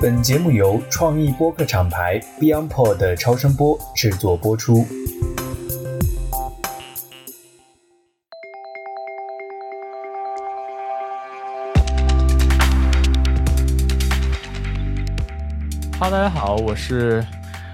本节目由创意播客厂牌 BeyondPod 的超声波制作播出。哈喽，大家好，我是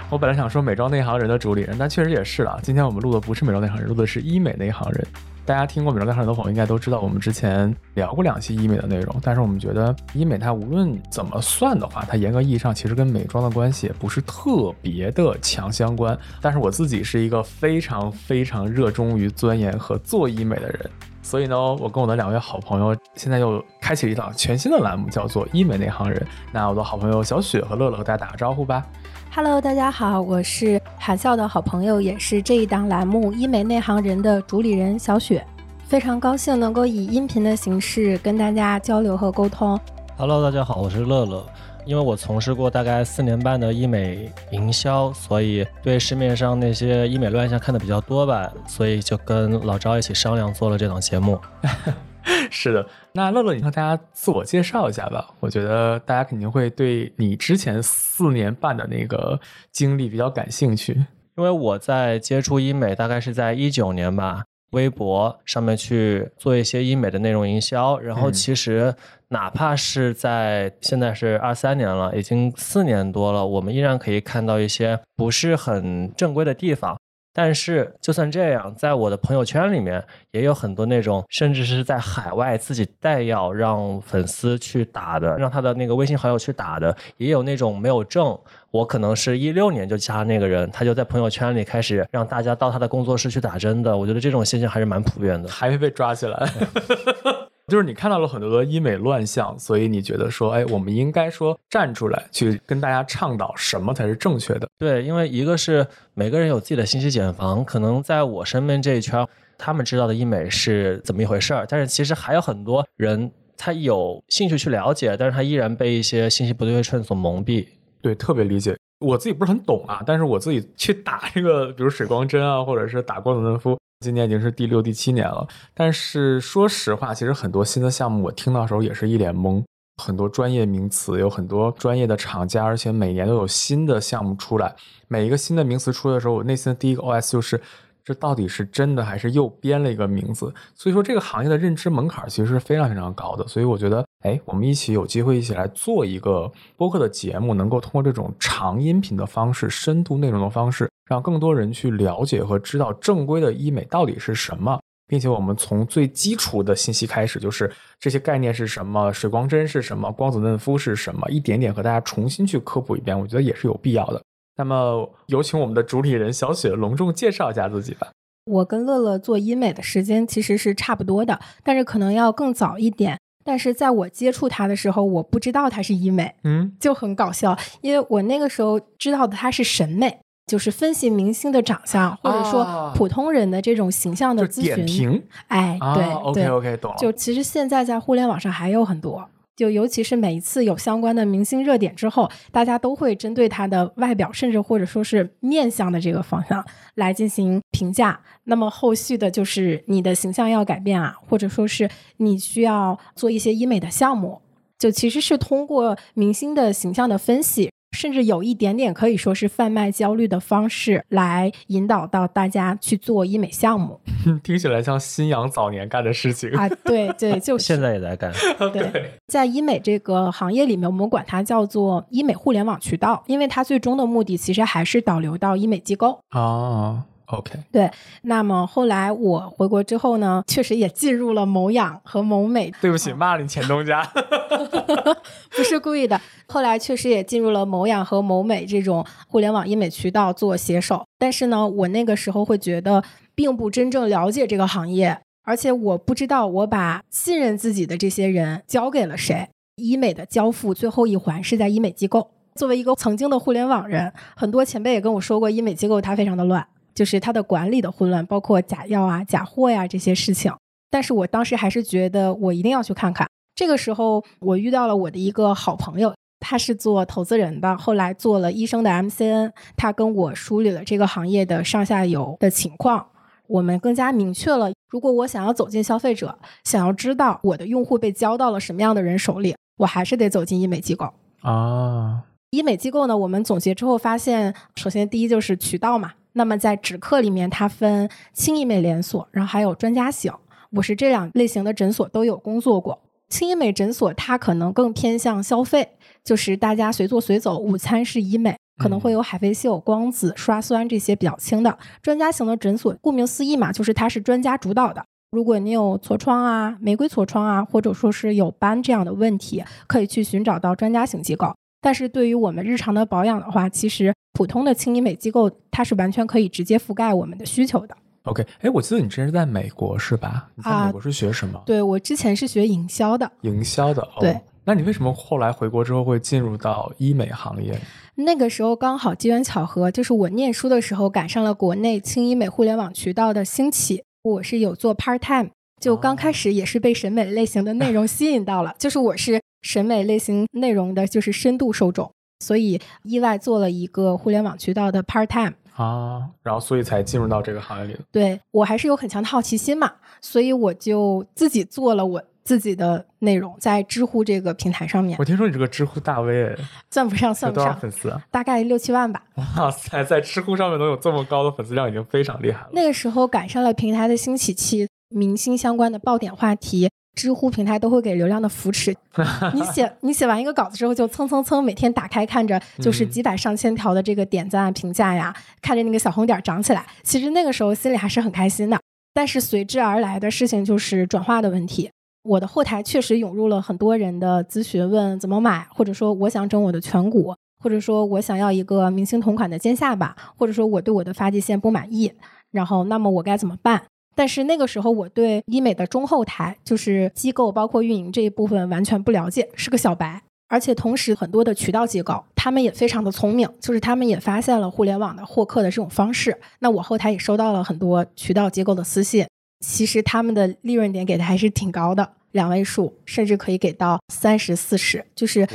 我本来想说美妆内行人的主理人，但确实也是了。今天我们录的不是美妆内行人，录的是医美内行人。大家听过美妆内行人的朋友应该都知道，我们之前聊过两期医美的内容。但是我们觉得医美它无论怎么算的话，它严格意义上其实跟美妆的关系也不是特别的强相关。但是我自己是一个非常非常热衷于钻研和做医美的人，所以呢，我跟我的两位好朋友现在又开启了一档全新的栏目，叫做医美内行人。那我的好朋友小雪和乐乐和大家打个招呼吧。Hello，大家好，我是韩笑的好朋友，也是这一档栏目《医美内行人》的主理人小雪，非常高兴能够以音频的形式跟大家交流和沟通。Hello，大家好，我是乐乐。因为我从事过大概四年半的医美营销，所以对市面上那些医美乱象看的比较多吧，所以就跟老赵一起商量做了这档节目。是的，那乐乐，你和大家自我介绍一下吧。我觉得大家肯定会对你之前四年半的那个经历比较感兴趣。因为我在接触医美大概是在一九年吧，微博上面去做一些医美的内容营销，然后嗯其实哪怕是在现在是二三年了，已经四年多了，我们依然可以看到一些不是很正规的地方。但是就算这样，在我的朋友圈里面也有很多那种，甚至是在海外自己带药让粉丝去打的，让他的那个微信好友去打的，也有那种没有证。我可能是一六年就加那个人，他就在朋友圈里开始让大家到他的工作室去打针的。我觉得这种现象还是蛮普遍的。还会被抓起来，就是你看到了很多的医美乱象，所以你觉得说，哎，我们应该说站出来去跟大家倡导什么才是正确的。对，因为一个是每个人有自己的信息茧房，可能在我身边这一圈，他们知道的医美是怎么一回事儿，但是其实还有很多人他有兴趣去了解，但是他依然被一些信息不对称所蒙蔽。对，特别理解。我自己不是很懂啊，但是我自己去打这个，比如水光针啊，或者是打光子嫩肤，今年已经是第六、第七年了。但是说实话，其实很多新的项目我听到时候也是一脸懵，很多专业名词，有很多专业的厂家，而且每年都有新的项目出来。每一个新的名词出来的时候，我内心的第一个 OS 就是。这到底是真的还是又编了一个名字？所以说这个行业的认知门槛其实是非常非常高的。所以我觉得，哎，我们一起有机会一起来做一个播客的节目，能够通过这种长音频的方式、深度内容的方式，让更多人去了解和知道正规的医美到底是什么，并且我们从最基础的信息开始，就是这些概念是什么，水光针是什么，光子嫩肤是什么，一点点和大家重新去科普一遍，我觉得也是有必要的。那么，有请我们的主理人小雪隆重介绍一下自己吧。我跟乐乐做医美的时间其实是差不多的，但是可能要更早一点。但是在我接触他的时候，我不知道他是医美，嗯，就很搞笑，因为我那个时候知道的他是审美，就是分析明星的长相，或者说啊普通人的这种形象的咨询。点评哎，啊对，OK 对 OK，懂了。就其实现在在互联网上还有很多，就尤其是每一次有相关的明星热点之后，大家都会针对他的外表，甚至或者说是面相的这个方向来进行评价。那么后续的就是你的形象要改变啊，或者说是你需要做一些医美的项目，就其实是通过明星的形象的分析。甚至有一点点可以说是贩卖焦虑的方式，来引导到大家去做医美项目 听起来像新阳早年干的事情。啊！对对，就是 现在也在干。对，在医美这个行业里面，我们管它叫做医美互联网渠道，因为它最终的目的其实还是导流到医美机构。啊，OK，对那么后来我回国之后呢，确实也进入了某养和某美，对不起，骂了你前东家。不是故意的。后来确实也进入了某养和某美这种互联网医美渠道做携手，但是呢，我那个时候会觉得并不真正了解这个行业，而且我不知道我把信任自己的这些人交给了谁。医美的交付最后一环是在医美机构。作为一个曾经的互联网人，很多前辈也跟我说过，医美机构它非常的乱，就是它的管理的混乱，包括假药啊、假货呀、这些事情。但是我当时还是觉得我一定要去看看。这个时候，我遇到了我的一个好朋友，他是做投资人的，后来做了医生的 MCN，他跟我梳理了这个行业的上下游的情况。我们更加明确了，如果我想要走进消费者，想要知道我的用户被交到了什么样的人手里，我还是得走进医美机构。啊，医美机构呢，我们总结之后发现，首先第一就是渠道嘛。那么在止客里面，它分轻医美连锁，然后还有专家型。我是这两类型的诊所都有工作过。轻医美诊所它可能更偏向消费，就是大家随做随走，午餐是医美，可能会有海飞秀、光子、刷酸这些比较轻的。专家型的诊所，顾名思义嘛，就是它是专家主导的。如果你有痤疮啊、玫瑰痤疮啊，或者说是有斑这样的问题，可以去寻找到专家型机构。但是对于我们日常的保养的话，其实普通的轻医美机构它是完全可以直接覆盖我们的需求的。OK，哎，我记得你之前是在美国是吧？你在啊美国是学什么？对我之前是学营销的，营销的。哦、对，那你为什么后来回国之后会进入到医美行业？那个时候刚好机缘巧合，就是我念书的时候赶上了国内轻医美互联网渠道的兴起，我是有做 part time，就刚开始也是被审美类型的内容吸引到了，就是我是审美类型内容的就是深度受众，所以意外做了一个互联网渠道的 part time。啊，然后所以才进入到这个行业里的。对我还是有很强的好奇心嘛，所以我就自己做了我自己的内容，在知乎这个平台上面我，听说你这个知乎大 V，哎算不上算不上，粉丝啊？大概六七万吧。哇塞，在知乎上面能有这么高的粉丝量，已经非常厉害了。那个时候赶上了平台的兴起期，明星相关的爆点话题，知乎平台都会给流量的扶持。你写你写完一个稿子之后，就蹭蹭蹭，每天打开看着就是嗯几百上千条的这个点赞啊评价呀，看着那个小红点儿涨起来，其实那个时候心里还是很开心的。但是随之而来的事情就是转化的问题。我的后台确实涌入了很多人的咨询，问怎么买，或者说我想整我的颧骨，或者说我想要一个明星同款的尖下巴，或者说我对我的发际线不满意，然后那么我该怎么办？但是那个时候我对医美的中后台，就是机构包括运营这一部分完全不了解，是个小白。而且同时，很多的渠道机构他们也非常的聪明，就是他们也发现了互联网的获客的这种方式。那我后台也收到了很多渠道机构的私信，其实他们的利润点给的还是挺高的，两位数，甚至可以给到三十四十。就是，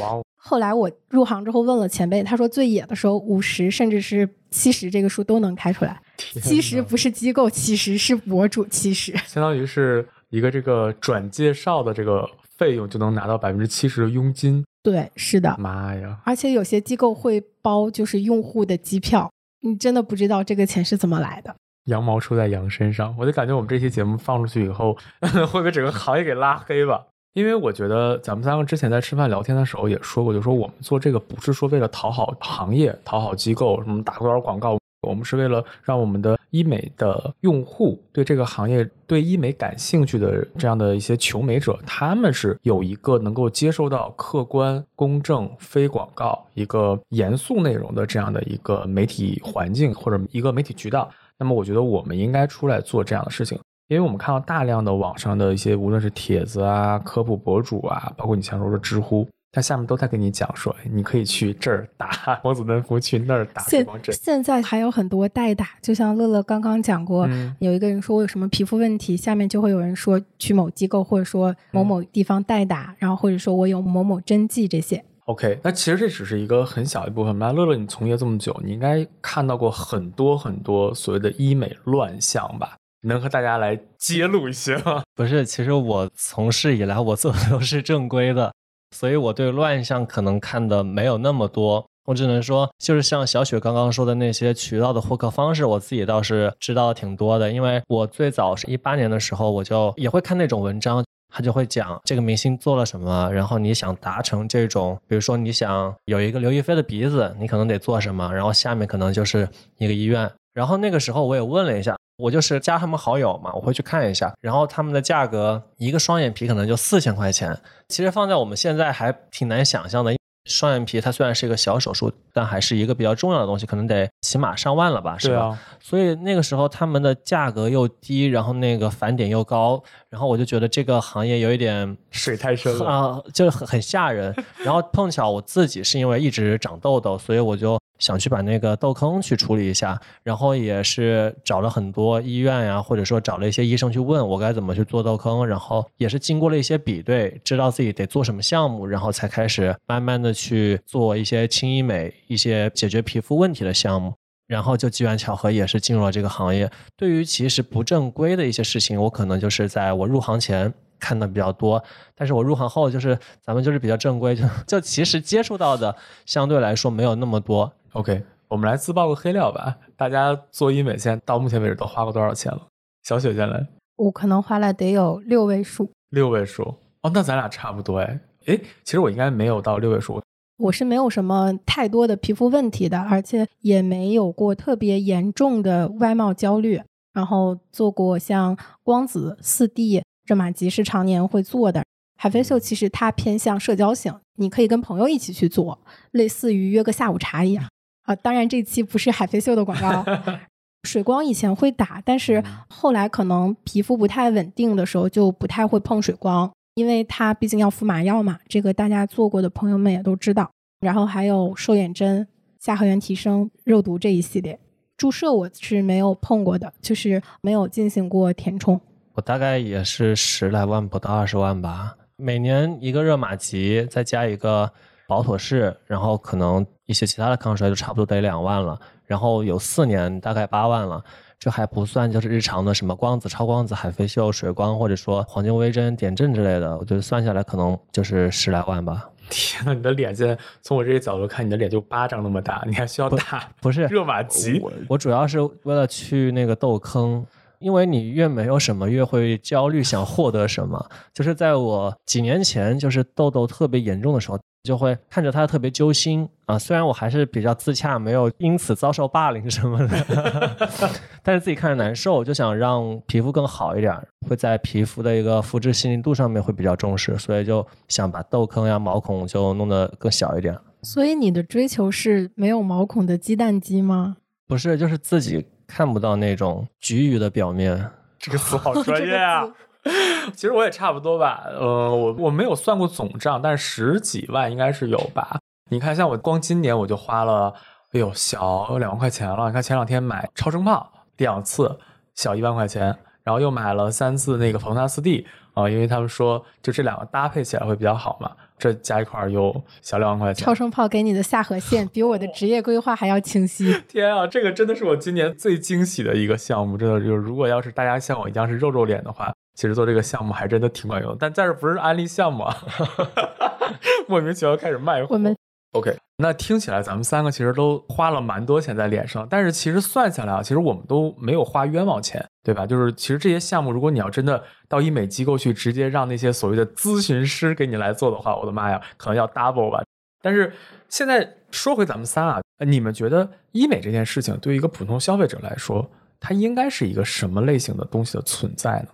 后来我入行之后问了前辈，他说最野的时候五十甚至是七十这个数都能开出来。七十不是机构，七十是博主，七十相当于是一个这个转介绍的这个费用就能拿到百分之七十的佣金。对，是的。妈呀！而且有些机构会包就是用户的机票，你真的不知道这个钱是怎么来的。羊毛出在羊身上，我就感觉我们这期节目放出去以后，会被整个行业给拉黑吧。因为我觉得咱们三个之前在吃饭聊天的时候也说过，就说我们做这个不是说为了讨好行业、讨好机构，什么打多少广告，我们是为了让我们的医美的用户对这个行业、对医美感兴趣的这样的一些求美者，他们是有一个能够接受到客观、公正、非广告、一个严肃内容的这样的一个媒体环境或者一个媒体渠道。那么我觉得我们应该出来做这样的事情，因为我们看到大量的网上的一些无论是帖子啊、科普博主啊，包括你像说的知乎，它下面都在跟你讲说，哎你可以去这儿打光子嫩肤，去那儿打水现光针。现在还有很多代打，就像乐乐刚刚讲过，嗯有一个人说我有什么皮肤问题，下面就会有人说去某机构或者说某某地方代打，然后或者说我有某某针剂这些。OK，那其实这只是一个很小一部分。那乐乐，你从业这么久，你应该看到过很多很多所谓的医美乱象吧？能和大家来揭露一些吗？不是，其实我从事以来，我做的都是正规的，所以我对乱象可能看的没有那么多。我只能说，就是像小雪刚刚说的那些渠道的获客方式，我自己倒是知道挺多的。因为我最早是一八年的时候，我就也会看那种文章，他就会讲这个明星做了什么，然后你想达成这种，比如说你想有一个刘亦菲的鼻子，你可能得做什么，然后下面可能就是一个医院。然后那个时候我也问了一下，我就是加他们好友嘛，我会去看一下，然后他们的价格一个双眼皮可能就四千块钱，其实放在我们现在还挺难想象的。双眼皮它虽然是一个小手术，但还是一个比较重要的东西，可能得起码上万了吧，是吧？啊，所以那个时候他们的价格又低，然后那个返点又高，然后我就觉得这个行业有一点水太深了。啊，就是很很吓人。然后碰巧我自己是因为一直长痘痘，所以我就想去把那个痘坑去处理一下，然后也是找了很多医院呀，或者说找了一些医生去问我该怎么去做痘坑，然后也是经过了一些比对，知道自己得做什么项目，然后才开始慢慢的去做一些轻医美、一些解决皮肤问题的项目。然后就机缘巧合，也是进入了这个行业。对于其实不正规的一些事情，我可能就是在我入行前看的比较多。但是我入行后，就是咱们就是比较正规，就 就其实接触到的相对来说没有那么多。OK，我们来自曝个黑料吧。大家做医美现在到目前为止都花过多少钱了？小雪先来，我可能花了得有六位数。六位数哦，那咱俩差不多哎。哎，其实我应该没有到六位数，我是没有什么太多的皮肤问题的，而且也没有过特别严重的外貌焦虑。然后做过像光子、四 D、热玛吉是常年会做的。海飞秀其实它偏向社交型，你可以跟朋友一起去做，类似于约个下午茶一样啊。当然这期不是海飞秀的广告。水光以前会打，但是后来可能皮肤不太稳定的时候就不太会碰水光，因为它毕竟要敷麻药嘛。这个大家做过的朋友们也都知道。然后还有瘦眼针、下颌缘提升、肉毒这一系列注射我是没有碰过的，就是没有进行过填充。我大概也是十来万不到二十万吧，每年一个热玛吉，再加一个保妥适，然后可能一些其他的抗衰就差不多得两万了。然后有四年大概八万了，这还不算就是日常的什么光子、超光子、海飞秀、水光，或者说黄金微针、点阵之类的，我觉得算下来可能就是十来万吧。天呐，你的脸现在从我这个角度看，你的脸就巴掌那么大，你还需要打不是热玛吉？我我主要是为了去那个痘坑。因为你越没有什么，越会焦虑，想获得什么。就是在我几年前，就是痘痘特别严重的时候，就会看着它特别揪心啊。虽然我还是比较自洽，没有因此遭受霸凌什么的，但是自己看着难受，就想让皮肤更好一点，会在皮肤的一个肤质细腻度上面会比较重视，所以就想把痘坑呀、毛孔就弄得更小一点。所以你的追求是没有毛孔的鸡蛋肌吗？不是，就是自己。看不到那种橘鱼的表面，这个词好专业啊！其实我也差不多吧，呃，我我没有算过总账，但是十几万应该是有吧。你看，像我光今年我就花了，哎呦，小两万块钱了。你看前两天买超声炮两次，小一万块钱，然后又买了三次那个防弹四 D 啊，因为他们说就这两个搭配起来会比较好嘛。这加一块儿有小两万块钱。超声炮给你的下颌线比我的职业规划还要清晰。天啊，这个真的是我今年最惊喜的一个项目，真的就是如果要是大家像我一样是肉肉脸的话，其实做这个项目还真的挺管用的。但在这不是安利项目啊，莫名其妙开始卖货。我们 OK，那听起来咱们三个其实都花了蛮多钱在脸上，但是其实算下来啊，其实我们都没有花冤枉钱，对吧？就是其实这些项目，如果你要真的到医美机构去，直接让那些所谓的咨询师给你来做的话，我的妈呀，可能要 double 吧。但是现在说回咱们仨啊，你们觉得医美这件事情对于一个普通消费者来说，它应该是一个什么类型的东西的存在呢？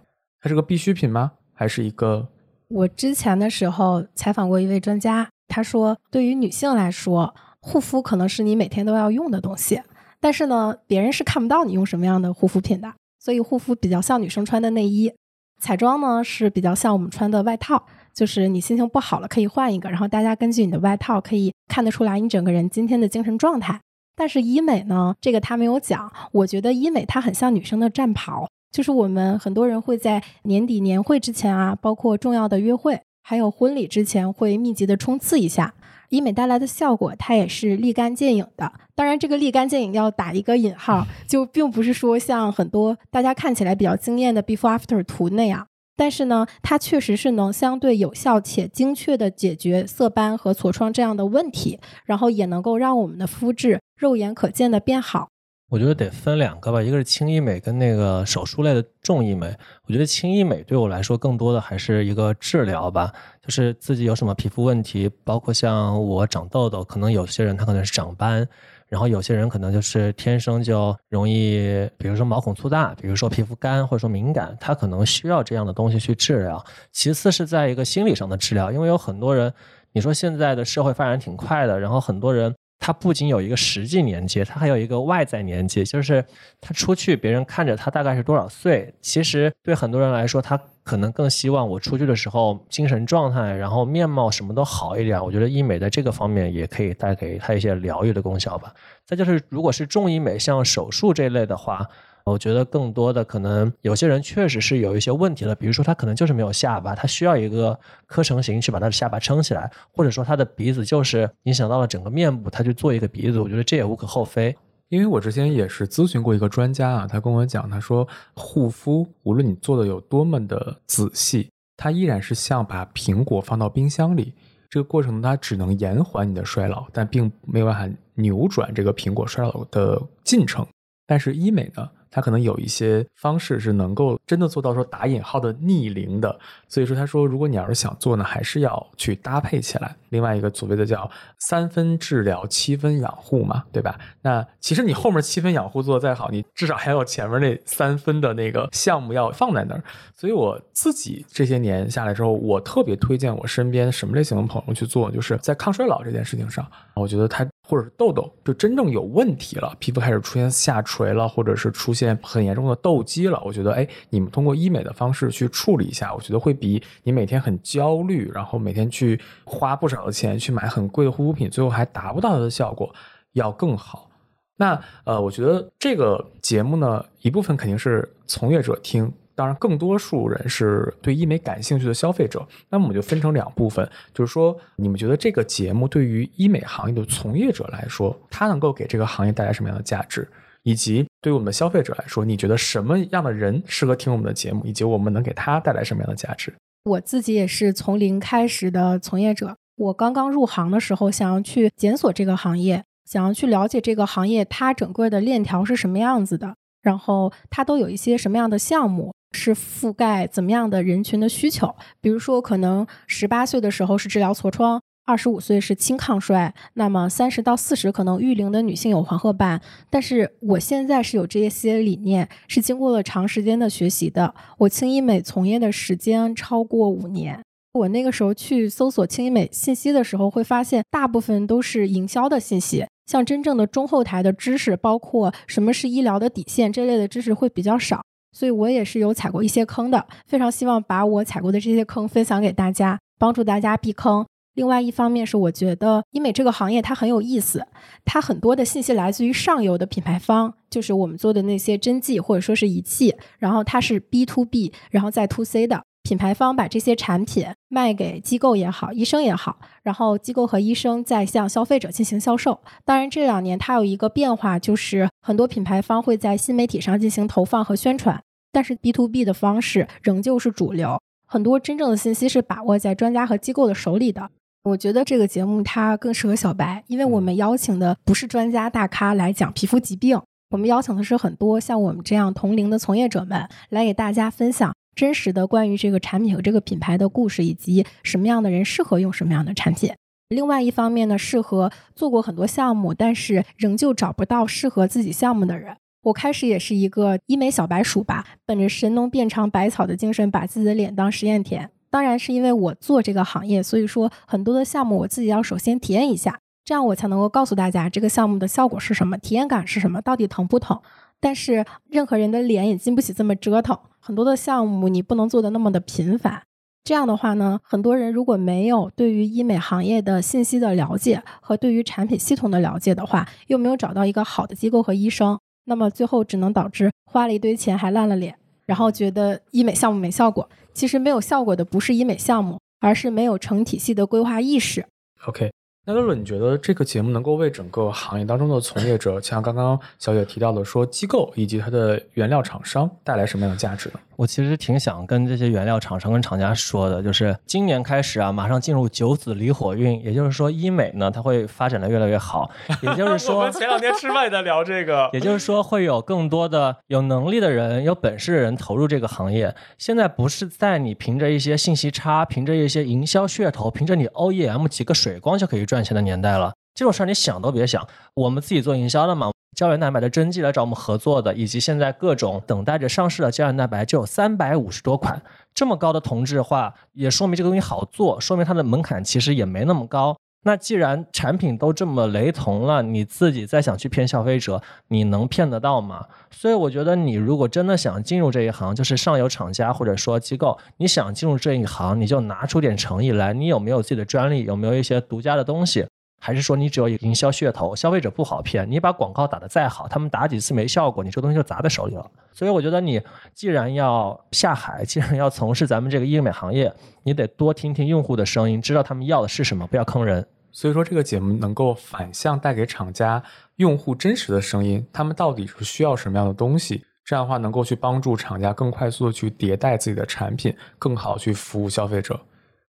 它是个必需品吗？还是一个？我之前的时候采访过一位专家。他说，对于女性来说，护肤可能是你每天都要用的东西，但是呢，别人是看不到你用什么样的护肤品的，所以护肤比较像女生穿的内衣，彩妆呢是比较像我们穿的外套，就是你心情不好了可以换一个，然后大家根据你的外套可以看得出来你整个人今天的精神状态。但是医美呢，这个他没有讲，我觉得医美它很像女生的战袍，就是我们很多人会在年底年会之前啊，包括重要的约会。还有婚礼之前会密集的冲刺一下，医美带来的效果它也是立竿见影的。当然，这个立竿见影要打一个引号，就并不是说像很多大家看起来比较惊艳的 before after 图那样。但是呢，它确实是能相对有效且精确的解决色斑和痤疮这样的问题，然后也能够让我们的肤质肉眼可见的变好。我觉得得分两个吧，一个是轻医美跟那个手术类的重医美。我觉得轻医美对我来说更多的还是一个治疗吧，就是自己有什么皮肤问题，包括像我长痘痘，可能有些人他可能是长斑，然后有些人可能就是天生就容易，比如说毛孔粗大，比如说皮肤干或者说敏感，他可能需要这样的东西去治疗。其次是在一个心理上的治疗，因为有很多人，你说现在的社会发展挺快的，然后很多人。它不仅有一个实际年纪，它还有一个外在年纪，就是他出去，别人看着他大概是多少岁。其实对很多人来说，他可能更希望我出去的时候精神状态，然后面貌什么都好一点。我觉得医美在这个方面也可以带给他一些疗愈的功效吧。再就是，如果是重医美，像手术这类的话。我觉得更多的可能，有些人确实是有一些问题的，比如说他可能就是没有下巴，他需要一个科成型去把他的下巴撑起来，或者说他的鼻子就是影响到了整个面部，他去做一个鼻子，我觉得这也无可厚非。因为我之前也是咨询过一个专家啊，他跟我讲，他说护肤无论你做的有多么的仔细，它依然是像把苹果放到冰箱里，这个过程它只能延缓你的衰老，但并没有办法扭转这个苹果衰老的进程。但是医美呢？他可能有一些方式是能够真的做到说打引号的逆龄的，所以说他说，如果你要是想做呢，还是要去搭配起来。另外一个所谓的叫三分治疗七分养护嘛，对吧？那其实你后面七分养护做的再好，你至少还有前面那三分的那个项目要放在那儿。所以我自己这些年下来之后，我特别推荐我身边什么类型的朋友去做，就是在抗衰老这件事情上，我觉得他。或者是痘痘就真正有问题了，皮肤开始出现下垂了，或者是出现很严重的痘肌了。我觉得，哎，你们通过医美的方式去处理一下，我觉得会比你每天很焦虑，然后每天去花不少的钱去买很贵的护肤品，最后还达不到它的效果，要更好。那呃，我觉得这个节目呢，一部分肯定是从业者听。当然，更多数人是对医美感兴趣的消费者。那么我们就分成两部分，就是说，你们觉得这个节目对于医美行业的从业者来说，它能够给这个行业带来什么样的价值？以及对于我们的消费者来说，你觉得什么样的人适合听我们的节目？以及我们能给他带来什么样的价值？我自己也是从零开始的从业者。我刚刚入行的时候，想要去检索这个行业，想要去了解这个行业它整个的链条是什么样子的，然后它都有一些什么样的项目。是覆盖怎么样的人群的需求？比如说，可能十八岁的时候是治疗痤疮，二十五岁是轻抗衰，那么三十到四十可能育龄的女性有黄褐斑。但是我现在是有这些理念，是经过了长时间的学习的。我轻医美从业的时间超过五年。我那个时候去搜索轻医美信息的时候，会发现大部分都是营销的信息，像真正的中后台的知识，包括什么是医疗的底线这类的知识会比较少。所以我也是有踩过一些坑的，非常希望把我踩过的这些坑分享给大家，帮助大家避坑。另外一方面是，我觉得医美这个行业它很有意思，它很多的信息来自于上游的品牌方，就是我们做的那些针剂或者说是仪器，然后它是 B to B，然后再 to C 的。品牌方把这些产品卖给机构也好，医生也好，然后机构和医生再向消费者进行销售。当然，这两年它有一个变化，就是很多品牌方会在新媒体上进行投放和宣传，但是 B to B 的方式仍旧是主流。很多真正的信息是把握在专家和机构的手里的。我觉得这个节目它更适合小白，因为我们邀请的不是专家大咖来讲皮肤疾病，我们邀请的是很多像我们这样同龄的从业者们来给大家分享。真实的关于这个产品和这个品牌的故事，以及什么样的人适合用什么样的产品。另外一方面呢，适合做过很多项目，但是仍旧找不到适合自己项目的人。我开始也是一个医美小白鼠吧，本着神农遍尝百草的精神，把自己的脸当实验田。当然是因为我做这个行业，所以说很多的项目我自己要首先体验一下，这样我才能够告诉大家这个项目的效果是什么，体验感是什么，到底疼不疼。但是任何人的脸也经不起这么折腾。很多的项目你不能做的那么的频繁，这样的话呢，很多人如果没有对于医美行业的信息的了解和对于产品系统的了解的话，又没有找到一个好的机构和医生，那么最后只能导致花了一堆钱还烂了脸，然后觉得医美项目没效果。其实没有效果的不是医美项目，而是没有成体系的规划意识。OK。那乐乐，你觉得这个节目能够为整个行业当中的从业者，像刚刚小雪提到的，说机构以及它的原料厂商带来什么样的价值呢？我其实挺想跟这些原料厂商跟厂家说的，就是今年开始啊，马上进入九子离火运，也就是说医美呢，它会发展的越来越好。也就是说，我们前两天吃饭也在聊这个。也就是说，会有更多的有能力的人、有本事的人投入这个行业。现在不是在你凭着一些信息差、凭着一些营销噱头、凭着你 OEM 几个水光就可以赚钱的年代了。这种事儿你想都别想。我们自己做营销的嘛。胶原蛋白的针剂来找我们合作的，以及现在各种等待着上市的胶原蛋白就有三百五十多款，这么高的同质化，也说明这个东西好做，说明它的门槛其实也没那么高。那既然产品都这么雷同了，你自己再想去骗消费者，你能骗得到吗？所以我觉得，你如果真的想进入这一行，就是上游厂家或者说机构，你想进入这一行，你就拿出点诚意来，你有没有自己的专利，有没有一些独家的东西？还是说你只有营销噱头，消费者不好骗。你把广告打得再好，他们打几次没效果，你这个东西就砸在手里了。所以我觉得你既然要下海，既然要从事咱们这个医美行业，你得多听听用户的声音，知道他们要的是什么，不要坑人。所以说这个节目能够反向带给厂家用户真实的声音，他们到底是需要什么样的东西？这样的话能够去帮助厂家更快速的去迭代自己的产品，更好地去服务消费者。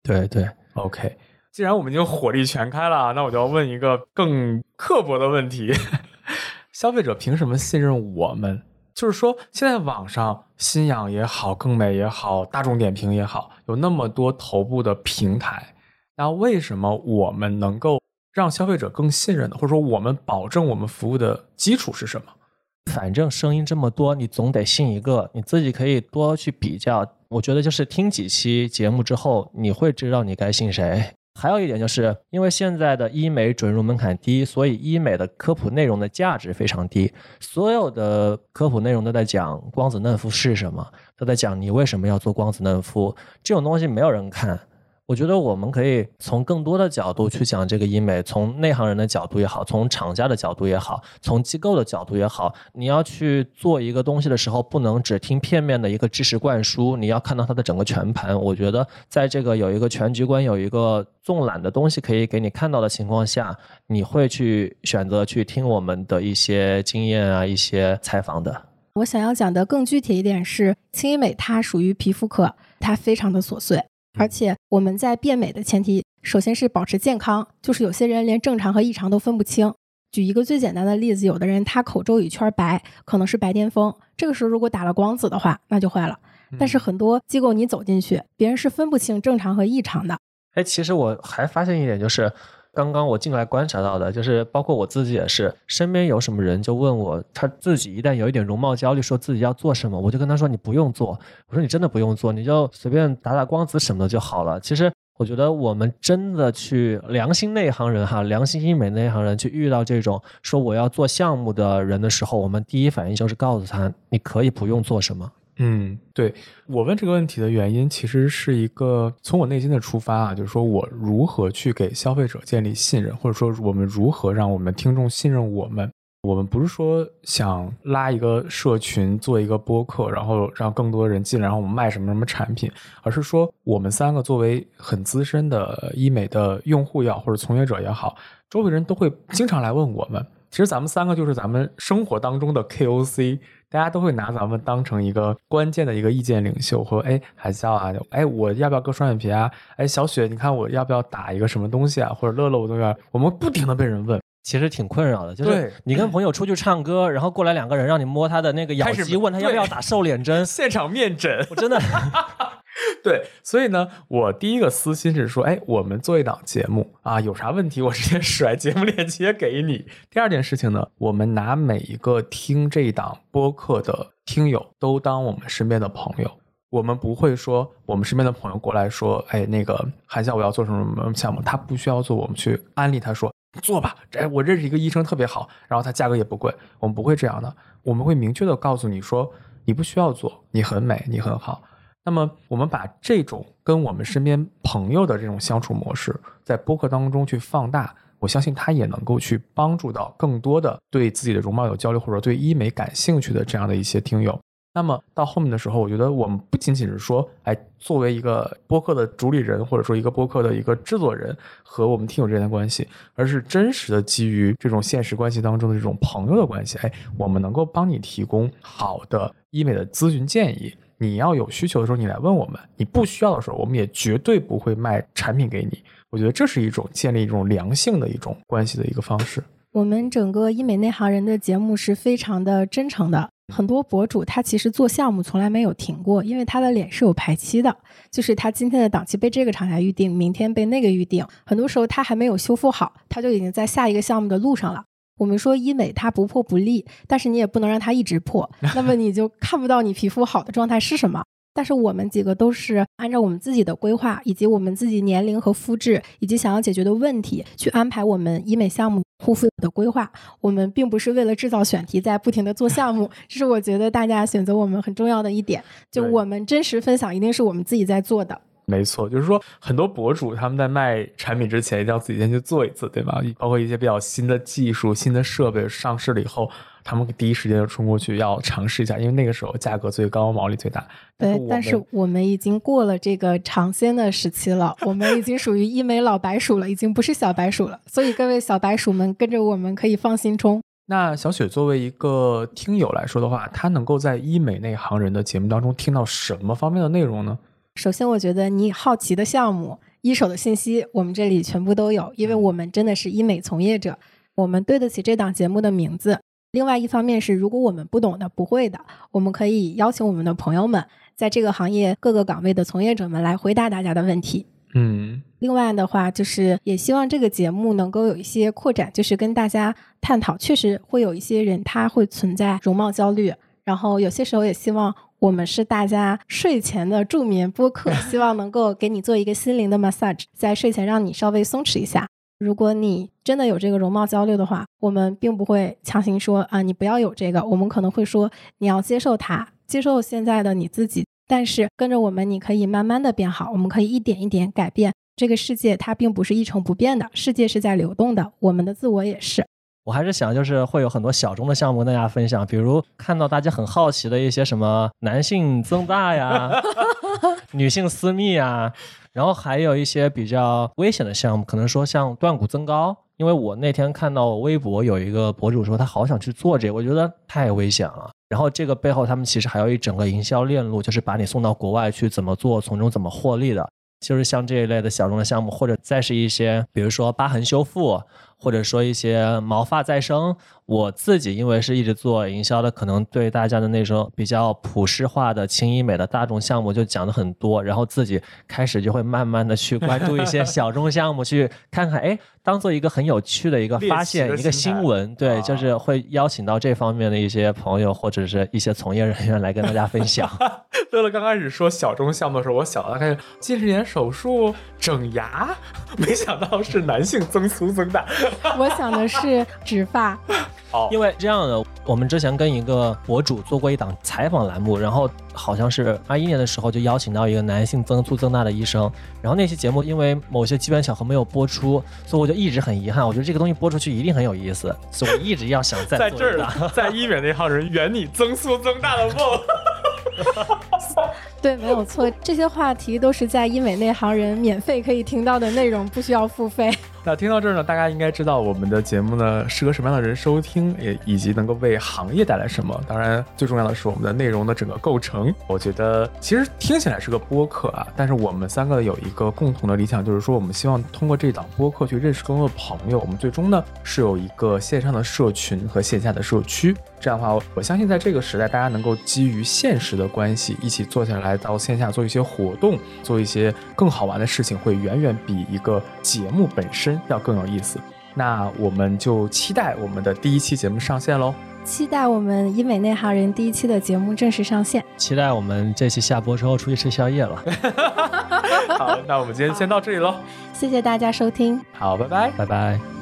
对对，OK，既然我们已经火力全开了，那我就要问一个更刻薄的问题：消费者凭什么信任我们？就是说，现在网上新氧也好，更美也好，大众点评也好，有那么多头部的平台，那为什么我们能够让消费者更信任呢，或者说我们保证我们服务的基础是什么？反正声音这么多，你总得信一个，你自己可以多去比较。我觉得就是听几期节目之后，你会知道你该信谁。还有一点就是，因为现在的医美准入门槛低，所以医美的科普内容的价值非常低。所有的科普内容都在讲光子嫩肤是什么，都在讲你为什么要做光子嫩肤，这种东西没有人看。我觉得我们可以从更多的角度去讲这个医美，从内行人的角度也好，从厂家的角度也好，从机构的角度也好，你要去做一个东西的时候，不能只听片面的一个知识灌输，你要看到它的整个全盘。我觉得在这个有一个全局观、有一个纵览的东西可以给你看到的情况下，你会去选择去听我们的一些经验啊、一些采访的。我想要讲的更具体一点是，轻医美它属于皮肤科，它非常的琐碎，而且我们在变美的前提，首先是保持健康，就是有些人连正常和异常都分不清。举一个最简单的例子，有的人他口周有一圈白，可能是白癜风，这个时候如果打了光子的话，那就坏了。但是很多机构你走进去，别人是分不清正常和异常的。哎，其实我还发现一点，就是刚刚我进来观察到的，就是包括我自己也是，身边有什么人就问我，他自己一旦有一点容貌焦虑，说自己要做什么，我就跟他说你不用做，我说你真的不用做，你就随便打打光子什么的就好了。其实我觉得我们真的去良心内行人哈，良心医美内行人去遇到这种说我要做项目的人的时候，我们第一反应就是告诉他，你可以不用做什么。嗯，对我问这个问题的原因，其实是一个从我内心的出发啊，就是说我如何去给消费者建立信任，或者说我们如何让我们听众信任我们。我们不是说想拉一个社群做一个播客，然后让更多人进来，然后我们卖什么什么产品，而是说我们三个作为很资深的医美的用户也好，或者从业者也好，周围人都会经常来问我们。其实咱们三个就是咱们生活当中的 KOC，大家都会拿咱们当成一个关键的一个意见领袖，或哎海啸啊，哎我要不要割双眼皮啊？哎小雪，你看我要不要打一个什么东西啊？或者乐乐我都要，我们不停的被人问，其实挺困扰的，就是你跟朋友出去唱歌，然后过来两个人让你摸他的那个咬肌，问他要不要打瘦脸针，现场面诊，我真的 对，所以呢，我第一个私心是说，哎，我们做一档节目啊，有啥问题我直接甩节目链接给你。第二件事情呢，我们拿每一个听这一档播客的听友都当我们身边的朋友。我们不会说我们身边的朋友过来说，哎，那个韩笑我要做什么什么项目，他不需要做，我们去安利他说做吧。哎，我认识一个医生特别好，然后他价格也不贵，我们不会这样的，我们会明确的告诉你说，你不需要做，你很美，你很好。那么，我们把这种跟我们身边朋友的这种相处模式，在播客当中去放大，我相信它也能够去帮助到更多的对自己的容貌有焦虑或者对医美感兴趣的这样的一些听友。那么到后面的时候，我觉得我们不仅仅是说，哎，作为一个播客的主理人，或者说一个播客的一个制作人和我们听友之间的关系，而是真实的基于这种现实关系当中的这种朋友的关系。哎，我们能够帮你提供好的医美的咨询建议。你要有需求的时候，你来问我们；你不需要的时候，我们也绝对不会卖产品给你。我觉得这是一种建立一种良性的一种关系的一个方式。我们整个医美内行人的节目是非常的真诚的。很多博主他其实做项目从来没有停过，因为他的脸是有排期的，就是他今天的档期被这个厂家预定，明天被那个预定，很多时候他还没有修复好，他就已经在下一个项目的路上了。我们说医美它不破不立，但是你也不能让它一直破，那么你就看不到你皮肤好的状态是什么。但是我们几个都是按照我们自己的规划，以及我们自己年龄和肤质，以及想要解决的问题，去安排我们医美项目护肤的规划。我们并不是为了制造选题在不停的做项目，这是我觉得大家选择我们很重要的一点。就我们真实分享，一定是我们自己在做的。没错，就是说很多博主他们在卖产品之前，一定要自己先去做一次，对吧？包括一些比较新的技术、新的设备上市了以后，他们第一时间就冲过去要尝试一下，因为那个时候价格最高，毛利最大。对，但是我们已经过了这个尝鲜的时期了，我们已经属于医美老白鼠了，已经不是小白鼠了。所以各位小白鼠们跟着我们可以放心冲。那小雪作为一个听友来说的话，她能够在医美内行人的节目当中听到什么方面的内容呢？首先，我觉得你好奇的项目、一手的信息，我们这里全部都有，因为我们真的是医美从业者，我们对得起这档节目的名字。另外一方面是，如果我们不懂的、不会的，我们可以邀请我们的朋友们，在这个行业各个岗位的从业者们来回答大家的问题。嗯，另外的话，就是也希望这个节目能够有一些扩展，就是跟大家探讨，确实会有一些人他会存在容貌焦虑，然后有些时候也希望我们是大家睡前的助眠播客，希望能够给你做一个心灵的 massage，在睡前让你稍微松弛一下。如果你真的有这个容貌焦虑的话，我们并不会强行说啊，你不要有这个，我们可能会说你要接受它，接受现在的你自己。但是跟着我们，你可以慢慢的变好，我们可以一点一点改变这个世界，它并不是一成不变的，世界是在流动的，我们的自我也是。我还是想，就是会有很多小众的项目跟大家分享，比如看到大家很好奇的一些什么男性增大呀、女性私密啊，然后还有一些比较危险的项目，可能说像断骨增高。因为我那天看到微博有一个博主说他好想去做这个，我觉得太危险了。然后这个背后他们其实还有一整个营销链路，就是把你送到国外去怎么做，从中怎么获利的。就是像这一类的小众的项目，或者再是一些，比如说疤痕修复，或者说一些毛发再生。我自己因为是一直做营销的，可能对大家的那种比较普世化的轻医美的大众项目就讲的很多，然后自己开始就会慢慢的去关注一些小众项目，去看看，哎，当做一个很有趣的一个发现，一个新闻，对，就是会邀请到这方面的一些朋友或者是一些从业人员来跟大家分享。乐乐刚开始说小众项目的时候，我想到开始近视眼手术、整牙，没想到是男性增粗增大。我想的是植发。哦，因为这样的，我们之前跟一个博主做过一档采访栏目，然后好像是二一年的时候就邀请到一个男性增粗增大的医生，然后那期节目因为某些机缘巧合没有播出，所以我就一直很遗憾，我觉得这个东西播出去一定很有意思，所以我一直要想再在这儿了，在医美那行人圆你增粗增大的梦。对，没有错，这些话题都是在医美内行人免费可以听到的内容，不需要付费。那听到这儿呢，大家应该知道我们的节目呢适合什么样的人收听，也以及能够为行业带来什么。当然，最重要的是我们的内容的整个构成。我觉得其实听起来是个播客啊，但是我们三个有一个共同的理想，就是说我们希望通过这档播客去认识更多的朋友。我们最终呢是有一个线上的社群和线下的社区。这样的话，我相信在这个时代，大家能够基于现实的关系，一起坐下来来到线下做一些活动，做一些更好玩的事情，会远远比一个节目本身要更有意思。那我们就期待我们的第一期节目上线喽！期待我们医美内行人第一期的节目正式上线，期待我们这期下播之后出去吃宵夜了。好，那我们今天先到这里喽，谢谢大家收听，好，拜拜，拜拜。